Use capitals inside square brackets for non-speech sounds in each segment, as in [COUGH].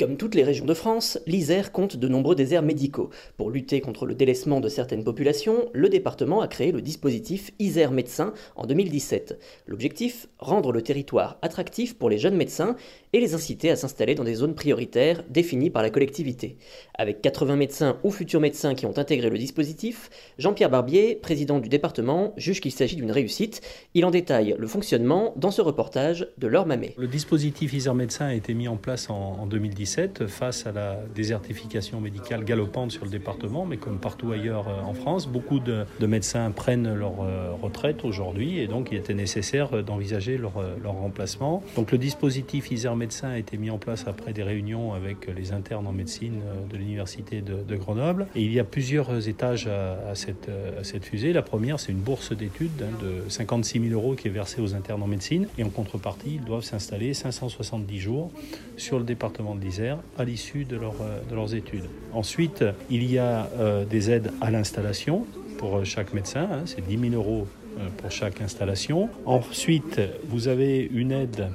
Comme toutes les régions de France, l'Isère compte de nombreux déserts médicaux. Pour lutter contre le délaissement de certaines populations, le département a créé le dispositif Isère Médecin en 2017. L'objectif Rendre le territoire attractif pour les jeunes médecins et les inciter à s'installer dans des zones prioritaires définies par la collectivité. Avec 80 médecins ou futurs médecins qui ont intégré le dispositif, Jean-Pierre Barbier, président du département, juge qu'il s'agit d'une réussite. Il en détaille le fonctionnement dans ce reportage de Laure Mamet. Le dispositif Isère Médecin a été mis en place en, en 2017 face à la désertification médicale galopante sur le département, mais comme partout ailleurs euh, en France, beaucoup de, de médecins prennent leur euh, retraite aujourd'hui et donc il était nécessaire d'envisager leur, euh, remplacement. Donc le dispositif Isère Médecin a été mis en place après des réunions avec les internes en médecine de l'université de, Grenoble et il y a plusieurs étages à, à, cette, à cette, fusée. La première, c'est une bourse d'études hein, de 56 000 euros qui est versée aux internes en médecine et en contrepartie, ils doivent s'installer 570 jours sur le département de l'Isère à l'issue euh, de, leurs études. Ensuite, il y a euh, des aides à l'installation pour euh, chaque médecin, hein, c'est 10 000 euros pour chaque installation. Ensuite, vous avez une aide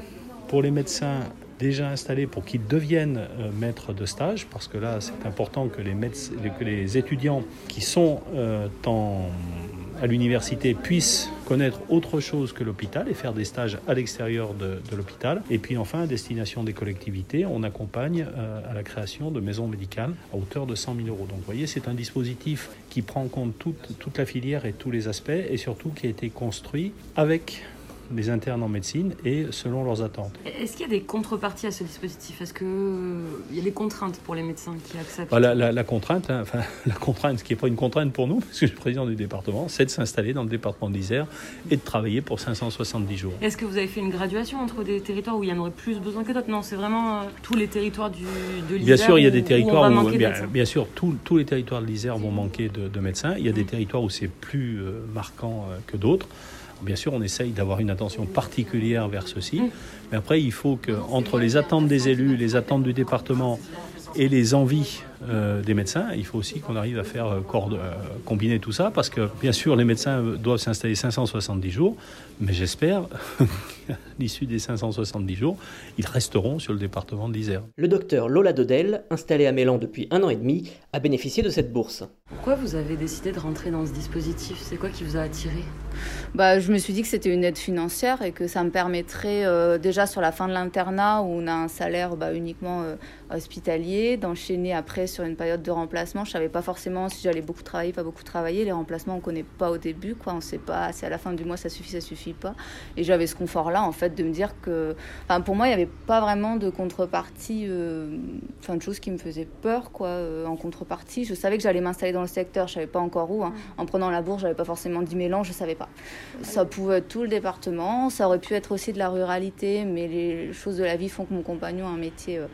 pour les médecins déjà installés pour qu'ils deviennent maîtres de stage, parce que là, c'est important que les, que les, étudiants qui sont à l'université puissent connaître autre chose que l'hôpital et faire des stages à l'extérieur de, l'hôpital. Et puis enfin, à destination des collectivités, on accompagne euh, à la création de maisons médicales à hauteur de 100 000 euros. Donc vous voyez, c'est un dispositif qui prend en compte toute, toute la filière et tous les aspects et surtout qui a été construit avec les internes en médecine et selon leurs attentes. Est-ce qu'il y a des contreparties à ce dispositif? Est-ce qu'il euh, y a des contraintes pour les médecins qui acceptent? Bah, la, la, la, contrainte, hein, enfin, [LAUGHS] la contrainte, ce qui n'est pas une contrainte pour nous, parce que je suis président du département, c'est de s'installer dans le département d'Isère et de travailler pour 570 jours. Est-ce que vous avez fait une graduation entre des territoires où il y en aurait plus besoin que d'autres? Non, c'est vraiment euh, tous les territoires du, de l'Isère. Bien sûr, il y a des territoires où, où bien, bien, sûr, tous, tous les territoires de l'Isère vont manquer de, de, médecins. Il y a des mmh. territoires où c'est plus euh, marquant euh, que d'autres. Bien sûr, on essaye d'avoir une attention particulière vers ceci, mais après, il faut que entre les attentes des élus, les attentes du département et les envies euh, des médecins, il faut aussi qu'on arrive à faire euh, euh, combiner tout ça, parce que bien sûr, les médecins doivent s'installer 570 jours, mais j'espère qu'à [LAUGHS] l'issue des 570 jours, ils resteront sur le département de l'Isère. Le docteur Lola Dodel, installé à Mélan depuis un an et demi, a bénéficié de cette bourse. Pourquoi vous avez décidé de rentrer dans ce dispositif? C'est quoi qui vous a attiré? Bah, Je me suis dit que c'était une aide financière et que ça me permettrait, euh, déjà sur la fin de l'internat, où on a un salaire bah, uniquement euh, hospitalier, d'enchaîner après sur une période de remplacement. Je savais pas forcément si j'allais beaucoup travailler, pas beaucoup travailler. Les remplacements, on connaît pas au début, quoi. On sait pas si à la fin du mois ça suffit, ça suffit pas. Et j'avais ce confort-là, en fait, de me dire que, enfin, pour moi, il n'y avait pas vraiment de contrepartie, euh, enfin, de choses qui me faisaient peur, quoi, euh, en contrepartie. Je savais que j'allais m'installer dans le secteur, je savais pas encore où. Hein. En prenant la bourse, j'avais pas forcément 10 000 ans, je savais pas. Ça pouvait être tout le département, ça aurait pu être aussi de la ruralité, mais les choses de la vie font que mon compagnon a un métier. Euh,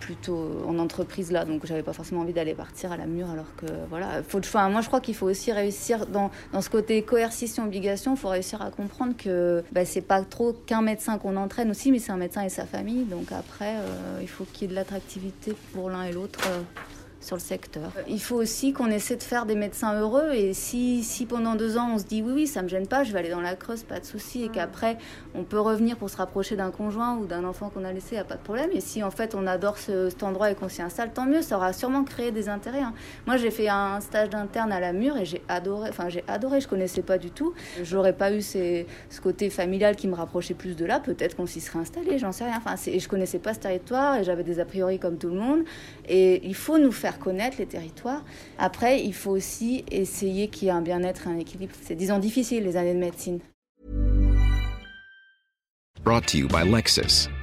plutôt en entreprise là, donc j'avais pas forcément envie d'aller partir à la mur alors que voilà. Faut, enfin, moi je crois qu'il faut aussi réussir dans, ce côté coercition obligation, faut réussir à comprendre que bah, c'est pas trop qu'un médecin qu'on entraîne aussi, mais c'est un médecin et sa famille, donc après euh, il faut qu'il y ait de l'attractivité pour l'un et l'autre. Euh, sur le secteur. Il faut aussi qu'on essaie de faire des médecins heureux et si, si pendant deux ans on se dit oui oui ça me gêne pas, je vais aller dans la creuse, pas de souci et qu'après on peut revenir pour se rapprocher d'un conjoint ou d'un enfant qu'on a laissé, y a pas de problème. Et si en fait on adore ce, cet endroit et qu'on s'y installe, tant mieux, ça aura sûrement créé des intérêts. Hein. Moi j'ai fait un stage d'interne à la Mure et j'ai adoré, enfin j'ai adoré, je connaissais pas du tout. J'aurais pas eu ces, ce côté familial qui me rapprochait plus de là, peut-être qu'on s'y serait installé, j'en sais rien. Enfin, je connaissais pas ce territoire et j'avais des a priori comme tout le monde. Et il faut nous faire connaître les territoires. Après, il faut aussi essayer qu'il y ait un bien-être et un équilibre. C'est, disons, difficile les années de médecine. Brought to you by.